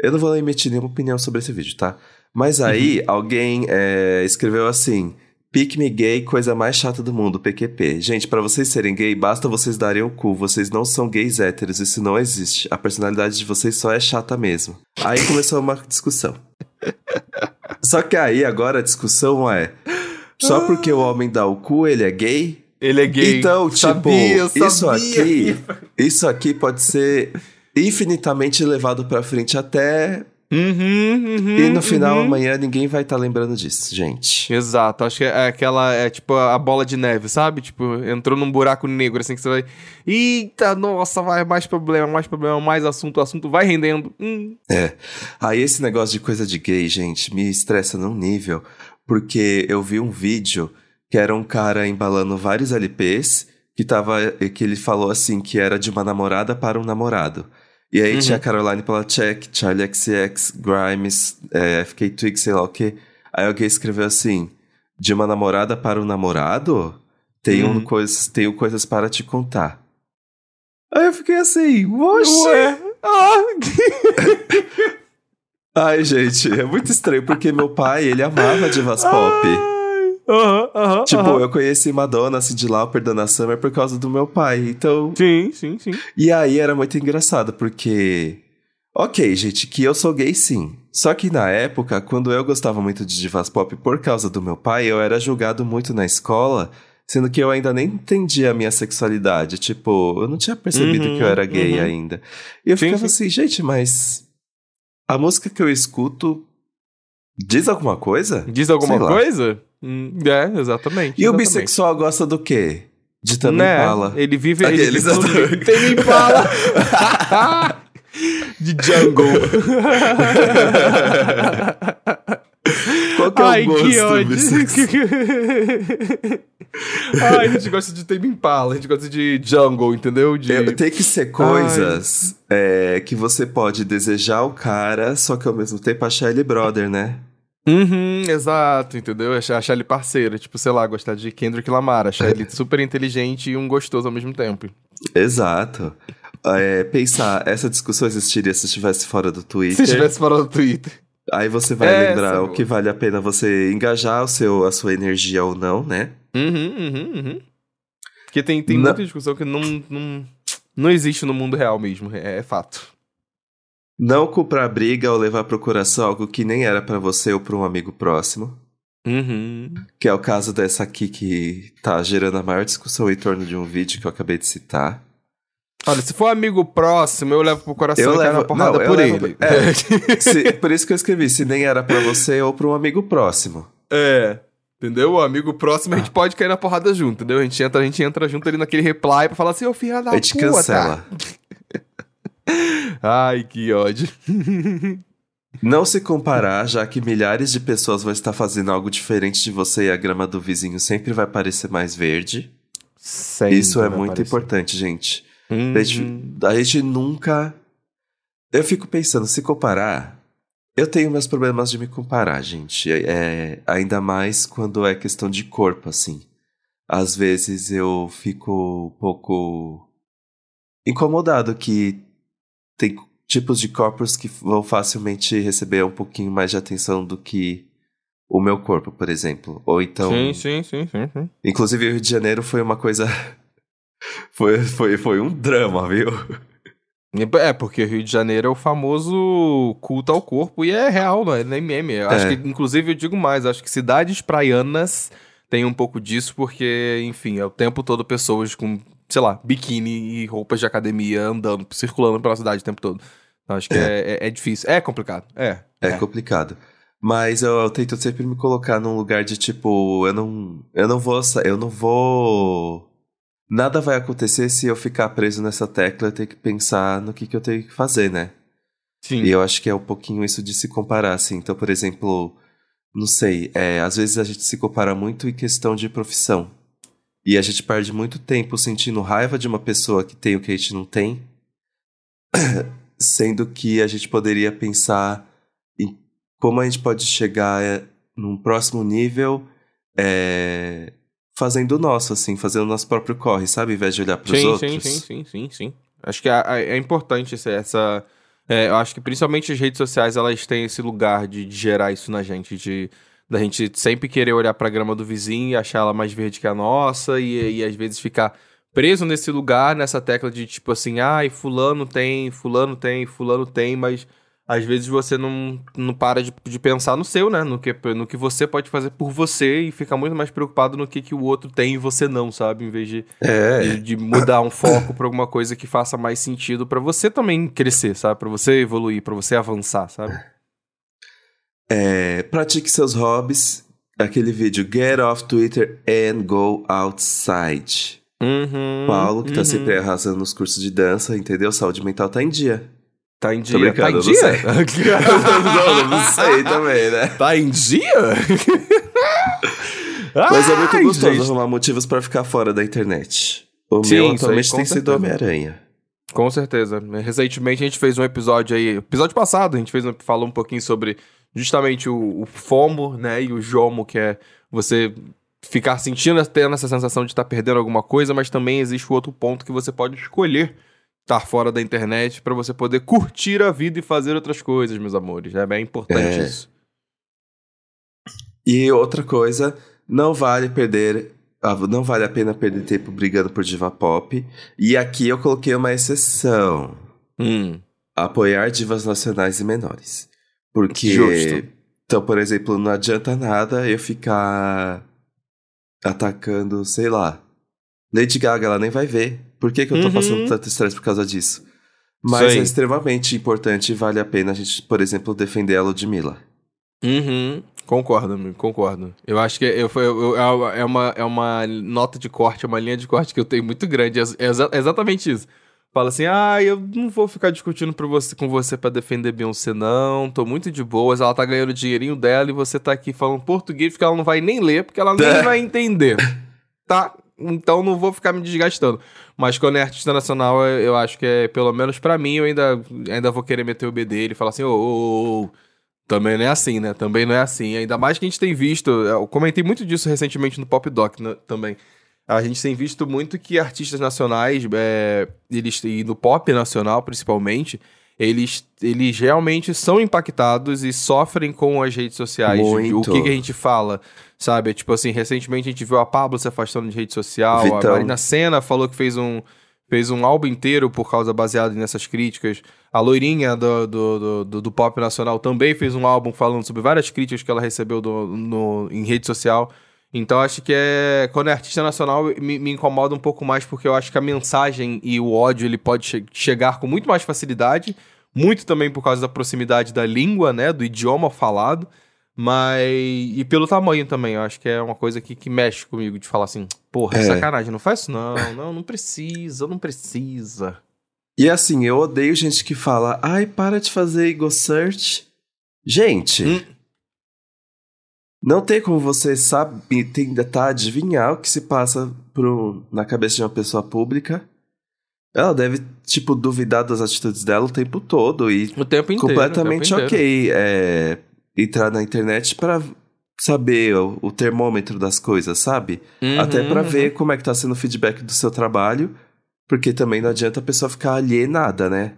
Eu não vou emitir nenhuma opinião sobre esse vídeo, tá? Mas aí uhum. alguém é, escreveu assim. Pick me gay, coisa mais chata do mundo, PQP. Gente, para vocês serem gay, basta vocês darem o cu. Vocês não são gays héteros, isso não existe. A personalidade de vocês só é chata mesmo. Aí começou uma discussão. Só que aí agora a discussão é: só porque o homem dá o cu, ele é gay? Ele é gay. Então, tipo, sabia, isso aqui, isso aqui pode ser infinitamente levado para frente até Uhum, uhum, e no final, uhum. amanhã, ninguém vai estar tá lembrando disso, gente. Exato. Acho que é aquela, é tipo a bola de neve, sabe? Tipo, entrou num buraco negro, assim, que você vai. Eita, nossa, vai mais problema, mais problema, mais assunto, assunto vai rendendo. Hum. É. Aí esse negócio de coisa de gay, gente, me estressa num nível, porque eu vi um vídeo que era um cara embalando vários LPs que tava. que ele falou assim que era de uma namorada para um namorado. E aí uhum. tinha Caroline Polachek, Charlie XX, Grimes, é, FK Twig, sei lá o quê. Aí alguém escreveu assim: de uma namorada para um namorado? Tenho, uhum. coisas, tenho coisas para te contar. Aí eu fiquei assim, oxe! Ah. Ai, gente, é muito estranho, porque meu pai, ele amava divas pop. Aham, aham. Tipo, eu conheci Madonna, Cindy Lauper, Donna Summer por causa do meu pai. Então. Sim, sim, sim. E aí era muito engraçado, porque. Ok, gente, que eu sou gay sim. Só que na época, quando eu gostava muito de divas pop por causa do meu pai, eu era julgado muito na escola, sendo que eu ainda nem entendia a minha sexualidade. Tipo, eu não tinha percebido uhum, que eu era gay uhum. ainda. E eu sim, ficava sim. assim, gente, mas. A música que eu escuto diz alguma coisa? Diz alguma coisa? Hum, é, exatamente. E exatamente. o bissexual gosta do quê? De Tame né? Impala. Ele vive... Aqueles ele vive no... Tame Impala! de jungle. Qual que é Ai, o gosto, que ódio. Ai, a gente gosta de Tame Impala, a gente gosta de jungle, entendeu? De... É, Tem que ser coisas é, que você pode desejar o cara, só que ao mesmo tempo achar ele brother, né? Uhum, exato, entendeu? Achar, achar ele parceiro, tipo, sei lá, gostar de Kendrick Lamar, achar ele super inteligente e um gostoso ao mesmo tempo. Exato. É, pensar, essa discussão existiria se estivesse fora do Twitter. Se estivesse fora do Twitter. Aí você vai lembrar é o que vale a pena você engajar o seu, a sua energia ou não, né? Uhum, uhum, uhum. Porque tem, tem Não. muita discussão que não, não, não existe no mundo real mesmo, é, é fato. Não comprar briga ou levar pro coração algo que nem era pra você ou pra um amigo próximo. Uhum. Que é o caso dessa aqui que tá gerando a maior discussão em torno de um vídeo que eu acabei de citar. Olha, se for amigo próximo, eu levo pro coração Eu e levo- porrada não, por levo- ele. é. Se- por isso que eu escrevi, se nem era pra você ou pra um amigo próximo. É. Entendeu? O amigo próximo a gente pode cair na porrada junto, entendeu? A gente entra, a gente entra junto ali naquele reply pra falar assim, ô filha da a gente puta. cancela. Ai, que ódio. Não se comparar, já que milhares de pessoas vão estar fazendo algo diferente de você e a grama do vizinho sempre vai parecer mais verde. Sempre Isso é muito aparecer. importante, gente. Uhum. A gente, a gente nunca. Eu fico pensando, se comparar. Eu tenho meus problemas de me comparar, gente. É, é- ainda mais quando é questão de corpo, assim. Às vezes eu fico um pouco incomodado que tem tipos de corpos que vão facilmente receber um pouquinho mais de atenção do que o meu corpo, por exemplo. Ou então. Sim, sim, sim, sim, sim. Inclusive, o Rio de Janeiro foi uma coisa. foi, foi, foi um drama, viu? É, porque Rio de Janeiro é o famoso culto ao corpo e é real, não é nem meme. Eu acho É. que, inclusive, eu digo mais, acho que cidades praianas têm um pouco disso, porque, enfim, é o tempo todo pessoas com, sei lá, biquíni e roupas de academia andando, circulando pela cidade o tempo todo. Então, acho que é, é- é difícil. É complicado. É. É, complicado. Mas eu, eu tento sempre me colocar num lugar de tipo, eu não. Eu não vou. Eu não vou. Nada vai acontecer se eu ficar preso nessa tecla e ter que pensar no que, que eu tenho que fazer, né? Sim. E eu acho que é um pouquinho isso de se comparar, assim. Então, por exemplo, não sei, é, às vezes a gente se compara muito em questão de profissão. E a gente perde muito tempo sentindo raiva de uma pessoa que tem o que a gente não tem, sendo que a gente poderia pensar em como a gente pode chegar é, num próximo nível é, fazendo o nosso, assim, fazendo o nosso próprio corre, sabe? Ao invés de olhar para os sim, outros. sim, sim, sim, sim, sim. Acho que é, é- é importante essa. essa é, eu acho que principalmente as redes sociais elas têm esse lugar de, de gerar isso na gente, de da gente sempre querer olhar pra grama do vizinho e achar ela mais verde que a nossa, e, e às vezes ficar preso nesse lugar, nessa tecla de tipo assim, ai, fulano tem, fulano tem, fulano tem, mas às vezes você não, não para de, de pensar no seu, né? No que, no que você pode fazer por você e fica muito mais preocupado no que, que o outro tem e você não, sabe? Em vez de É, de, de mudar um foco pra alguma coisa que faça mais sentido pra você também crescer, sabe? Pra você evoluir, pra você avançar, sabe? É, pratique seus hobbies. Aquele vídeo Get off Twitter and go outside. Uhum, Paulo, que tá uhum. sempre arrasando nos cursos de dança, entendeu? Saúde mental tá em dia. Tá em dia. Tá em não dia? não, não sei também, né? Tá em dia? Mas é muito Ai, gostoso gente. arrumar motivos pra ficar fora da internet. O Sim, meu atualmente tem sido. Homem-Aranha. Com certeza. Recentemente a gente fez um episódio aí. Episódio passado, a gente fez um, falou um pouquinho sobre justamente o, o FOMO, né? E o JOMO, que é você ficar sentindo, tendo essa sensação de estar perdendo alguma coisa, mas também existe o outro ponto que você pode escolher estar fora da internet pra você poder curtir a vida e fazer outras coisas, meus amores. É bem importante É. isso. E outra coisa, não vale perder. ah, Não vale a pena perder tempo brigando por diva pop. E aqui eu coloquei uma exceção. Hum. apoiar divas nacionais e menores. Porque. Justo. Então, por exemplo, não adianta nada eu ficar atacando, sei lá. Lady Gaga, ela nem vai ver. Por que, que eu tô Uhum. passando tanto estresse por causa disso? Mas Sei. é extremamente importante e vale a pena a gente, por exemplo, defender a Ludmilla. Uhum. Concordo, amigo, concordo. Eu acho que eu, eu- eu- é, uma, é uma nota de corte, é uma linha de corte que eu tenho muito grande. É, exa- é exatamente isso. Fala assim: ah, eu não vou ficar discutindo você, com você para defender Beyoncé, não. Tô muito de boas. Ela tá ganhando o dinheirinho dela e você tá aqui falando português que ela não vai nem ler, porque ela nem vai entender. Tá? Então não vou ficar me desgastando. Mas quando é artista nacional, eu acho que é, pelo menos para mim, eu ainda, ainda vou querer meter o B dele e falar assim: ô, ô, ô, também não é assim, né? Também não é assim. Ainda mais que a gente tem visto. Eu comentei muito disso recentemente no Pop Doc né, também a gente tem visto muito que artistas nacionais, é, eles, e no pop nacional principalmente, eles, eles realmente são impactados e sofrem com as redes sociais. Muito. O que, que, a gente fala, sabe? Tipo assim, recentemente a gente viu a Pablo se afastando de rede social, Vitão. a Marina Senna falou que fez um, fez um álbum inteiro por causa baseado nessas críticas. A loirinha do, do, do, do, pop nacional também fez um álbum falando sobre várias críticas que ela recebeu do, no, em rede social. Então acho que é. Quando é artista nacional, me, me, incomoda um pouco mais, porque eu acho que a mensagem e o ódio ele pode che chegar com muito mais facilidade. Muito também por causa da proximidade da língua, né? Do idioma falado. Mas. E pelo tamanho também. Eu acho que é uma coisa que, que mexe comigo de falar assim, porra, é. sacanagem, não faz isso não, não, não precisa, não precisa. E assim, eu odeio gente que fala, ai, para de fazer ego search. Gente. Hum não tem como você saber, tentar adivinhar o que se passa pro, na cabeça de uma pessoa pública. Ela deve, tipo, duvidar das atitudes dela o tempo todo e. O tempo inteiro. Completamente tempo ok é, entrar na internet para saber o, o, termômetro das coisas, sabe? Uhum, Até para uhum. ver como é que tá sendo o feedback do seu trabalho. Porque também não adianta a pessoa ficar alienada, né?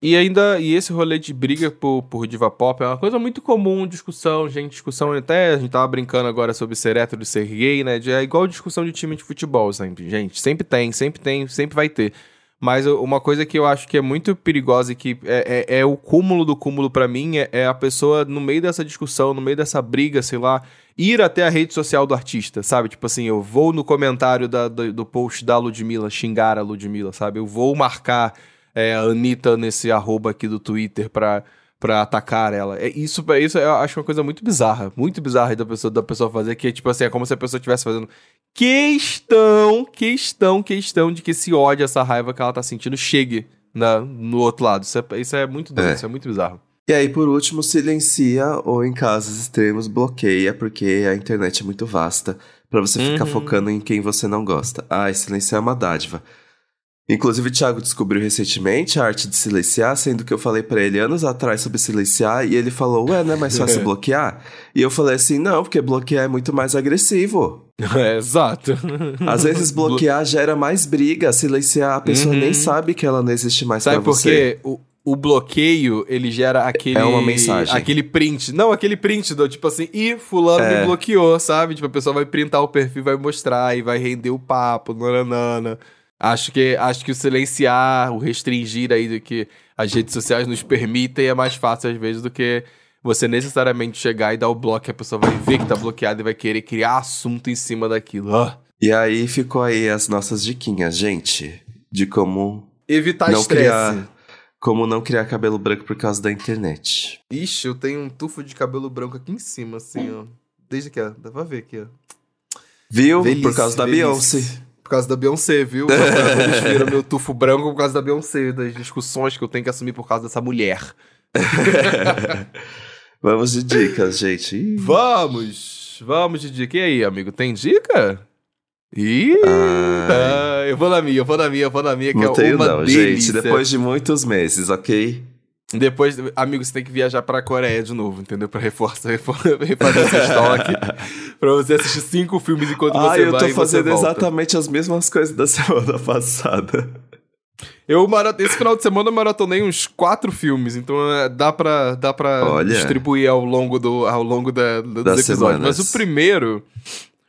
E ainda, e esse rolê de briga por, por diva pop é uma coisa muito comum, discussão, gente, discussão até, a gente tava brincando agora sobre ser hétero e ser gay, né, de, é igual discussão de time de futebol sempre, gente, sempre tem, sempre tem, sempre vai ter. Mas uma coisa que eu acho que é muito perigosa e que é, é, é o cúmulo do cúmulo para mim é, é, a pessoa, no meio dessa discussão, no meio dessa briga, sei lá, ir até a rede social do artista, sabe? Tipo assim, eu vou no comentário da, do, do post da Ludmilla xingar a Ludmilla, sabe? Eu vou marcar é, a Anitta nesse arroba aqui do Twitter pra, pra atacar ela. É, isso, isso eu acho uma coisa muito bizarra. Muito bizarra da pessoa, da pessoa fazer, que é tipo assim, é como se a pessoa estivesse fazendo questão, questão, questão de que esse ódio, essa raiva que ela tá sentindo chegue na, no outro lado. Isso é, isso é muito doido, é. isso é muito bizarro. E aí, por último, silencia ou em casos extremos bloqueia, porque a internet é muito vasta para você ficar uhum. focando em quem você não gosta. Ah, silenciar é uma dádiva. Inclusive, o Thiago descobriu recentemente a arte de silenciar, sendo que eu falei para ele anos atrás sobre silenciar, e ele falou, ué, não é mais fácil bloquear? E eu falei assim, não, porque bloquear é muito mais agressivo. É, exato. Às vezes bloquear gera mais briga, silenciar a pessoa uhum. nem sabe que ela não existe mais sabe pra você. Sabe por quê? O bloqueio, ele gera aquele. É uma mensagem. Aquele print. Não, aquele print do tipo assim, e fulano é. me bloqueou, sabe? Tipo, a pessoa vai printar o perfil, vai mostrar e vai render o papo, nananana. Acho que, acho que o silenciar, o restringir aí do que as redes sociais nos permitem é mais fácil às vezes do que você necessariamente chegar e dar o bloco e a pessoa vai ver que tá bloqueado e vai querer criar assunto em cima daquilo. Ah. E aí ficou aí as nossas diquinhas, gente, de como evitar não estresse. Criar, como não criar cabelo branco por causa da internet. Ixi, eu tenho um tufo de cabelo branco aqui em cima, assim, ó. Desde aqui, ó. Dá pra ver aqui, ó. Viu? Velhice, por causa da velhice. Beyoncé por causa da Beyoncé, viu? Eles viram meu tufo branco por causa da Beyoncé, das discussões que eu tenho que assumir por causa dessa mulher. vamos de dicas, gente. Vamos! Vamos de dica. E aí, amigo, tem dica? Ih, ah, eu vou na minha, eu vou na minha, eu vou na minha, que não é tenho, uma não, delícia. gente. Depois de muitos meses, ok? Depois, amigo, você tem que viajar pra Coreia de novo, entendeu? Pra reforçar, refazer esse estoque. pra você assistir cinco filmes enquanto ah, você vai. Ah, eu tô fazendo exatamente as mesmas coisas da semana passada. Eu esse final de semana eu maratonei uns quatro filmes, então é, dá pra, dá pra Olha, distribuir ao longo, do, ao longo da, dos episódios. Semanas. Mas o primeiro.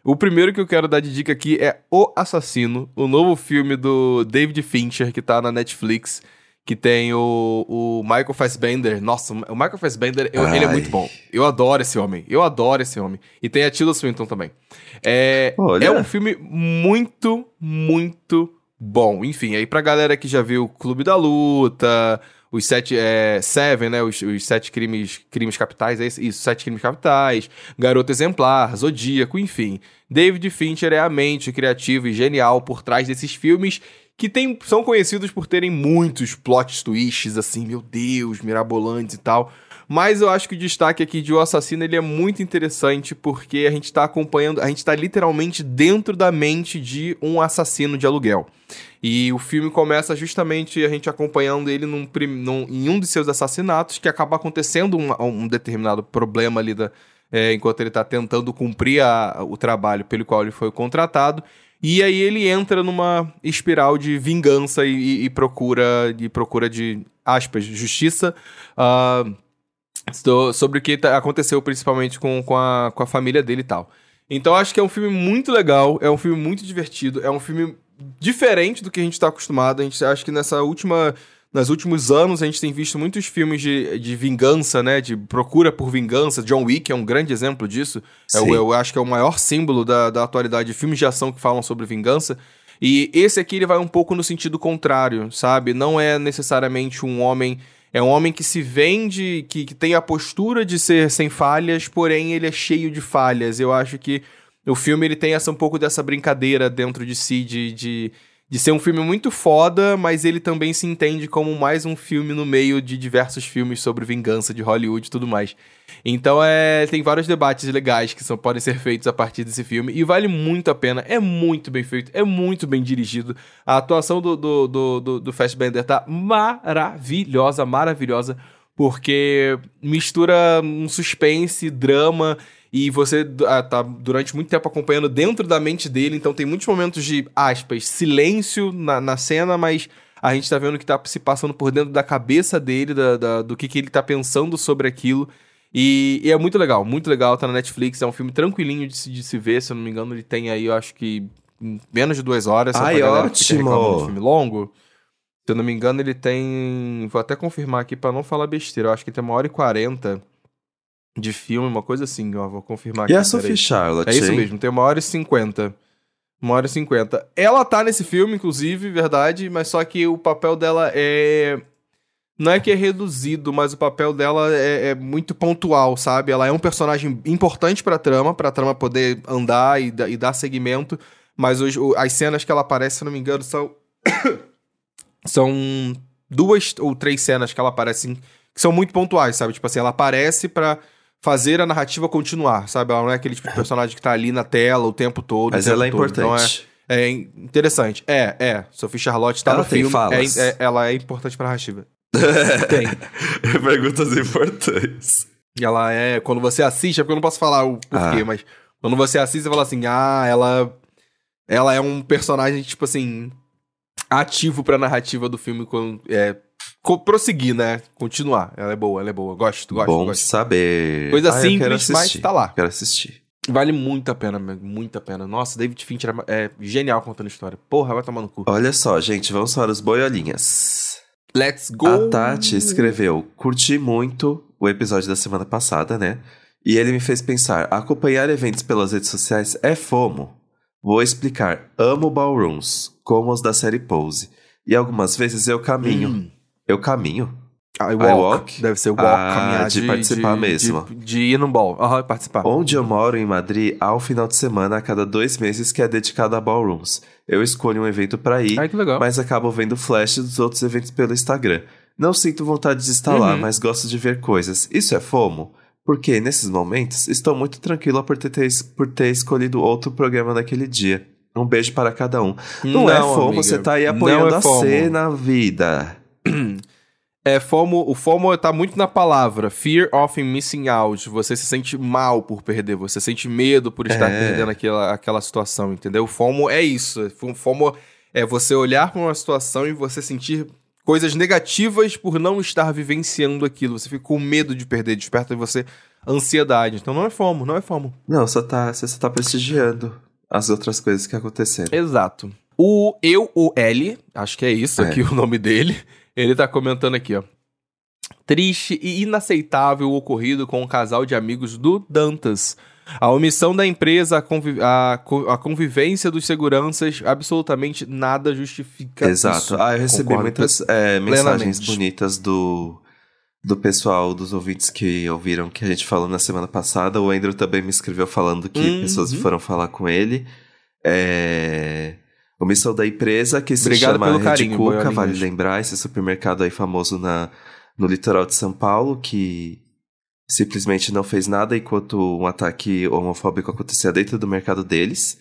O primeiro que eu quero dar de dica aqui é O Assassino, o novo filme do David Fincher, que tá na Netflix que tem o, o Michael Fassbender. Nossa, o Michael Fassbender, eu, ele é muito bom. Eu adoro esse homem. Eu adoro esse homem. E tem a Tilda Swinton também. É, é um filme muito, muito bom. Enfim, aí pra galera que já viu Clube da Luta, os sete, é, Seven, né, os, os, sete crimes, crimes capitais, é isso, isso, sete crimes capitais, Garoto Exemplar, Zodíaco, enfim. David Fincher é a mente criativa e genial por trás desses filmes que tem, são conhecidos por terem muitos plot twists, assim, meu Deus, mirabolantes e tal. Mas eu acho que o destaque aqui de O Assassino ele é muito interessante porque a gente está acompanhando, a gente está literalmente dentro da mente de um assassino de aluguel. E o filme começa justamente a gente acompanhando ele num, num, em um de seus assassinatos, que acaba acontecendo um, um determinado problema ali da, é, enquanto ele está tentando cumprir a, o trabalho pelo qual ele foi contratado. E aí ele entra numa espiral de vingança e, e, e procura, de procura de aspas, justiça. Uh, sobre o que tá, aconteceu principalmente com, com, a, com a família dele e tal. Então acho que é um filme muito legal, é um filme muito divertido, é um filme diferente do que a gente está acostumado. A gente acha que nessa última. Nos últimos anos, a gente tem visto muitos filmes de, de vingança, né? De procura por vingança. John Wick é um grande exemplo disso. É, eu, eu acho que é o maior símbolo da, da atualidade de filmes de ação que falam sobre vingança. E esse aqui ele vai um pouco no sentido contrário, sabe? Não é necessariamente um homem é um homem que se vende, que, que tem a postura de ser sem falhas, porém ele é cheio de falhas. Eu acho que o filme ele tem essa um pouco dessa brincadeira dentro de si, de, de, de ser um filme muito foda, mas ele também se entende como mais um filme no meio de diversos filmes sobre vingança de Hollywood e tudo mais. Então é, tem vários debates legais que são, podem ser feitos a partir desse filme e vale muito a pena. É muito bem feito, é muito bem dirigido. A atuação do, do, do, do, do Fassbender tá maravilhosa, maravilhosa, porque mistura um suspense, drama e você ah, tá durante muito tempo acompanhando dentro da mente dele, então tem muitos momentos de, aspas, silêncio na, na cena, mas a gente tá vendo que tá se passando por dentro da cabeça dele, da, da do que, que ele tá pensando sobre aquilo. E, e, é muito legal, muito legal, tá na Netflix, é um filme tranquilinho de se, de se ver, se eu não me engano, ele tem aí, eu acho que menos de duas horas. Ai, ótimo! Um filme longo. Se eu não me engano, ele tem. Vou até confirmar aqui para não falar besteira. Eu acho que tem uma hora e quarenta de filme, uma coisa assim, ó. Vou confirmar aqui. E a Sophie Charlotte? É isso mesmo, tem uma hora e cinquenta. Uma hora e cinquenta. Ela tá nesse filme, inclusive, verdade, mas só que o papel dela é não é que é reduzido, mas o papel dela é, é muito pontual, sabe? Ela é um personagem importante pra trama, pra trama poder andar e, e dar segmento, mas os, as cenas que ela aparece, se não me engano, são. são duas ou três cenas que ela aparece que são muito pontuais, sabe? Tipo assim, ela aparece pra fazer a narrativa continuar, sabe? Ela não é aquele tipo de personagem que tá ali na tela o tempo todo. Mas tempo ela é todo. importante. Então é, é interessante. É, é. Sophie Charlotte tá ela no tem filme. falas. É, é, ela é importante pra narrativa. Tem. Perguntas importantes. E ela é. Quando você assiste, é porque eu não posso falar o porquê, Ah. mas quando você assiste, você fala assim: ah, ela. Ela é um personagem, tipo assim. ativo pra narrativa do filme quando. É, prosseguir, né? Continuar. Ela é boa, ela é boa. Gosto, gosto, Bom gosto. saber. Coisa Ah, simples, mas tá lá. Quero assistir. Vale muito a pena, muito a pena. Nossa, David Fincher é é genial contando história. Porra, vai tomar no cu. Olha só, gente, vamos para os boiolinhas. Let's go! A Tati escreveu: Curti muito o episódio da semana passada, né? E ele me fez pensar: acompanhar eventos pelas redes sociais é FOMO. Vou explicar. Amo ballrooms, como os da série Pose. E algumas vezes eu caminho. Hum. Eu caminho? I walk. walk? Deve ser walk, Ah, caminhar de participar de, mesmo. De, de ir num ball. Aham, participar. Onde eu moro, em Madrid, há um final de semana a cada dois meses que é dedicado a ballrooms. Eu escolho um evento pra ir, Ai, que legal. mas acabo vendo flash dos outros eventos pelo Instagram. Não sinto vontade de estar lá, Uhum. mas gosto de ver coisas. Isso é FOMO? Porque, nesses momentos, estou muito tranquila por ter, ter- por ter escolhido outro programa naquele dia. Um beijo para cada um. Não, é FOMO, amiga. você tá aí Não apoiando é a FOMO. cena, a vida. É FOMO, o FOMO tá muito na palavra, fear of missing out. Você se sente mal por perder, você sente medo por estar É. perdendo aquela, aquela situação, entendeu? O FOMO é isso. FOMO é você olhar para uma situação e você sentir coisas negativas por não estar vivenciando aquilo. Você fica com medo de perder, desperta em você ansiedade. Então não é FOMO, não é FOMO. Não, só tá, você só tá prestigiando as outras coisas que aconteceram. Exato. O Eu, o L, acho que é isso É. aqui o nome dele, ele tá comentando aqui, ó. Triste e inaceitável o ocorrido com o casal de amigos do Dantas. A omissão da empresa, a, convi- a co- a convivência dos seguranças, absolutamente nada justifica Exato. isso. Ah, eu recebi Concordo muitas é, mensagens bonitas do, do pessoal, dos ouvintes que ouviram que a gente falou na semana passada. O Andrew também me escreveu falando que Uhum. pessoas foram falar com ele. É, O missão da empresa, que se Obrigado chama pelo carinho, Cuca, vale lembrar, esse supermercado aí famoso na, no litoral de São Paulo, que simplesmente não fez nada enquanto um ataque homofóbico acontecia dentro do mercado deles.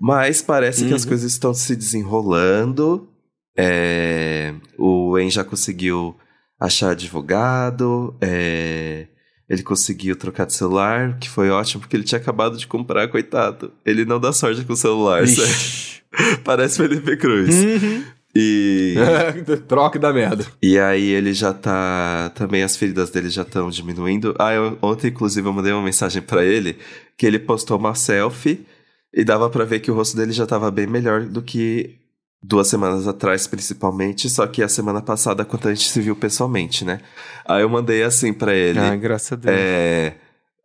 Mas parece que as Uhum. coisas estão se desenrolando. É, o En já conseguiu achar advogado. é, ele conseguiu trocar de celular, que foi ótimo, porque ele tinha acabado de comprar, coitado. Ele não dá sorte com o celular, sério. Ixi. Parece Felipe Cruz. Uhum. E, Troca da merda. e aí ele já tá. Também as feridas dele já estão diminuindo. Ah, eu- ontem, inclusive, eu mandei uma mensagem pra ele que ele postou uma selfie e dava pra ver que o rosto dele já tava bem melhor do que duas semanas atrás, principalmente. Só que a semana passada, quando a gente se viu pessoalmente, né? Aí eu mandei assim pra ele. Ah, graças a Deus. É.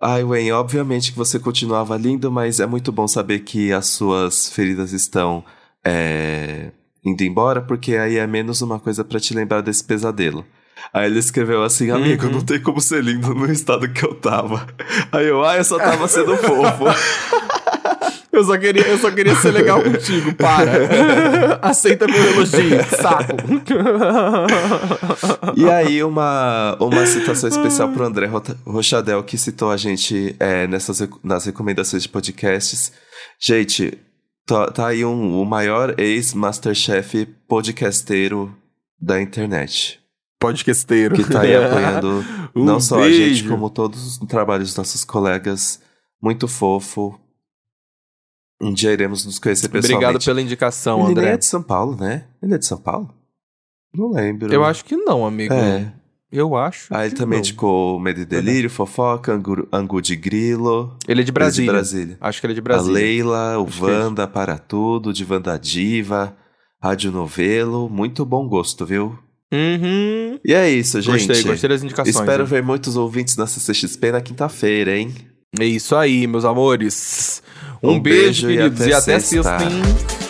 Ai, Wayne, obviamente que você continuava lindo, mas é muito bom saber que as suas feridas estão é, indo embora, porque aí é menos uma coisa pra te lembrar desse pesadelo. Aí ele escreveu assim, amigo, Uhum. não tem como ser lindo no estado que eu tava. Aí eu, ah, eu só tava sendo fofo. Eu só queria, eu só queria ser legal contigo, para. Aceita meu elogio, saco. E aí, uma, uma citação especial pro André Rochadel, que citou a gente é, nessas, nas recomendações de podcasts. Gente, tá, tá aí um, o maior ex-Masterchef podcasteiro da internet. Podcasteiro. Que tá aí apoiando Um não só a gente, beijo. como todos os trabalhos dos nossos colegas. Muito fofo. Um dia iremos nos conhecer pessoalmente. Obrigado pela indicação, Ele André. é de São Paulo, né? Ele é de São Paulo? Não lembro. Eu acho que não, amigo. É. Eu acho. Aí ele também não. indicou Medo e Delírio, Fofoca, Angu, Angu de Grilo. Ele é de Brasília. Ele é de Brasília. Acho que ele é de A Brasília. Leila, o Acho é Wanda, Para Tudo, de Wanda Diva, Rádio Novelo. Muito bom gosto, viu? Uhum. E é isso, gente. Gostei, gostei das indicações. Espero hein? ver muitos ouvintes na CCXP na quinta-feira, hein? É isso aí, meus amores. Um, Um beijo, beijo e queridos. até E até sexta. sexta?